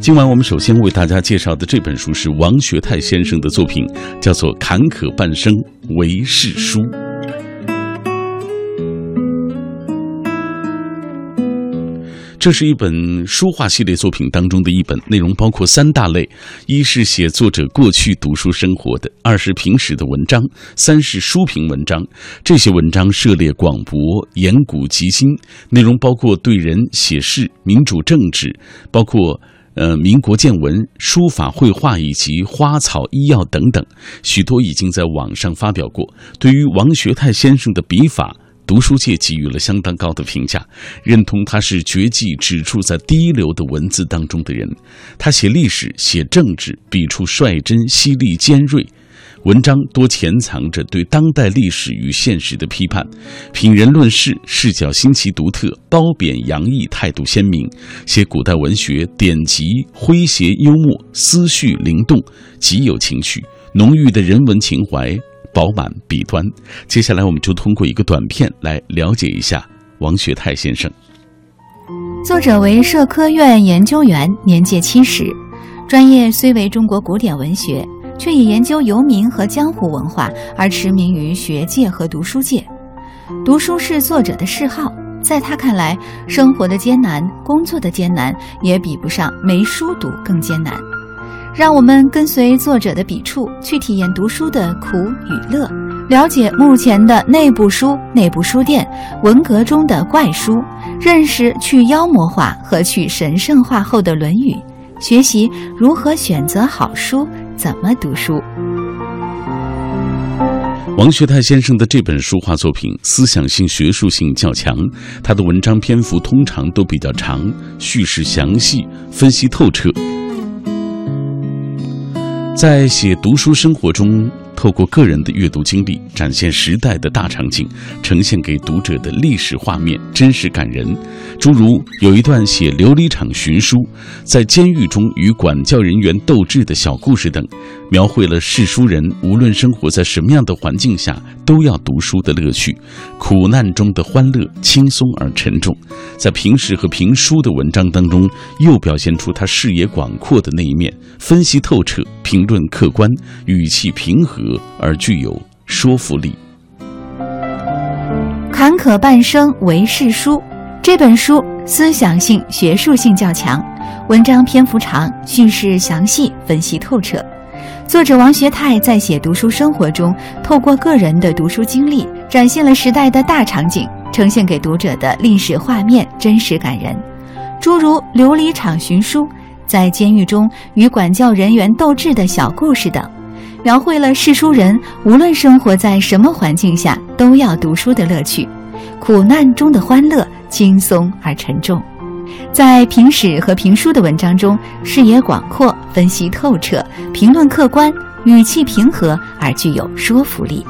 今晚我们首先为大家介绍的这本书是王学泰先生的作品，叫做《坎坷半生为世书》。这是一本书画系列作品当中的一本，内容包括三大类：一是写作者过去读书生活的；二是平时的文章；三是书评文章。这些文章涉猎广博，言古及今，内容包括对人、写事、民主政治，包括呃民国见闻、书法绘画以及花草医药等等，许多已经在网上发表过。对于王学泰先生的笔法。读书界给予了相当高的评价，认同他是绝技只处在第一流的文字当中的人。他写历史、写政治，笔触率真、犀利、尖锐，文章多潜藏着对当代历史与现实的批判，品人论事，视角新奇独特，褒贬洋溢，态度鲜明。写古代文学典籍，诙谐幽默，思绪灵动，极有情趣，浓郁的人文情怀。饱满笔端，接下来我们就通过一个短片来了解一下王学泰先生。作者为社科院研究员，年届七十，专业虽为中国古典文学，却以研究游民和江湖文化而驰名于学界和读书界。读书是作者的嗜好，在他看来，生活的艰难、工作的艰难，也比不上没书读更艰难。让我们跟随作者的笔触，去体验读书的苦与乐，了解目前的内部书、内部书店、文革中的怪书，认识去妖魔化和去神圣化后的《论语》，学习如何选择好书，怎么读书。王学泰先生的这本书画作品思想性、学术性较强，他的文章篇幅通常都比较长，叙事详细，分析透彻。在写读书生活中，透过个人的阅读经历，展现时代的大场景，呈现给读者的历史画面，真实感人。诸如有一段写琉璃厂寻书，在监狱中与管教人员斗智的小故事等，描绘了世书人无论生活在什么样的环境下，都要读书的乐趣，苦难中的欢乐，轻松而沉重。在评史和评书的文章当中，又表现出他视野广阔的那一面，分析透彻，评论客观，语气平和而具有说服力。坎坷半生为世书。这本书思想性、学术性较强，文章篇幅长，叙事详细，分析透彻。作者王学泰在写读书生活中，透过个人的读书经历，展现了时代的大场景，呈现给读者的历史画面真实感人。诸如琉璃厂寻书，在监狱中与管教人员斗智的小故事等，描绘了世书人无论生活在什么环境下，都要读书的乐趣，苦难中的欢乐。轻松而沉重，在评史和评书的文章中，视野广阔，分析透彻，评论客观，语气平和而具有说服力。